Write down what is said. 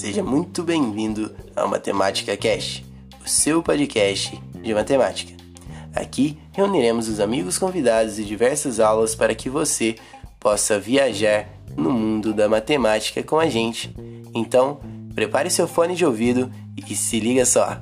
Seja muito bem-vindo ao Matemática Cast, o seu podcast de matemática. Aqui reuniremos os amigos convidados e diversas aulas para que você possa viajar no mundo da matemática com a gente. Então, prepare seu fone de ouvido e se liga só.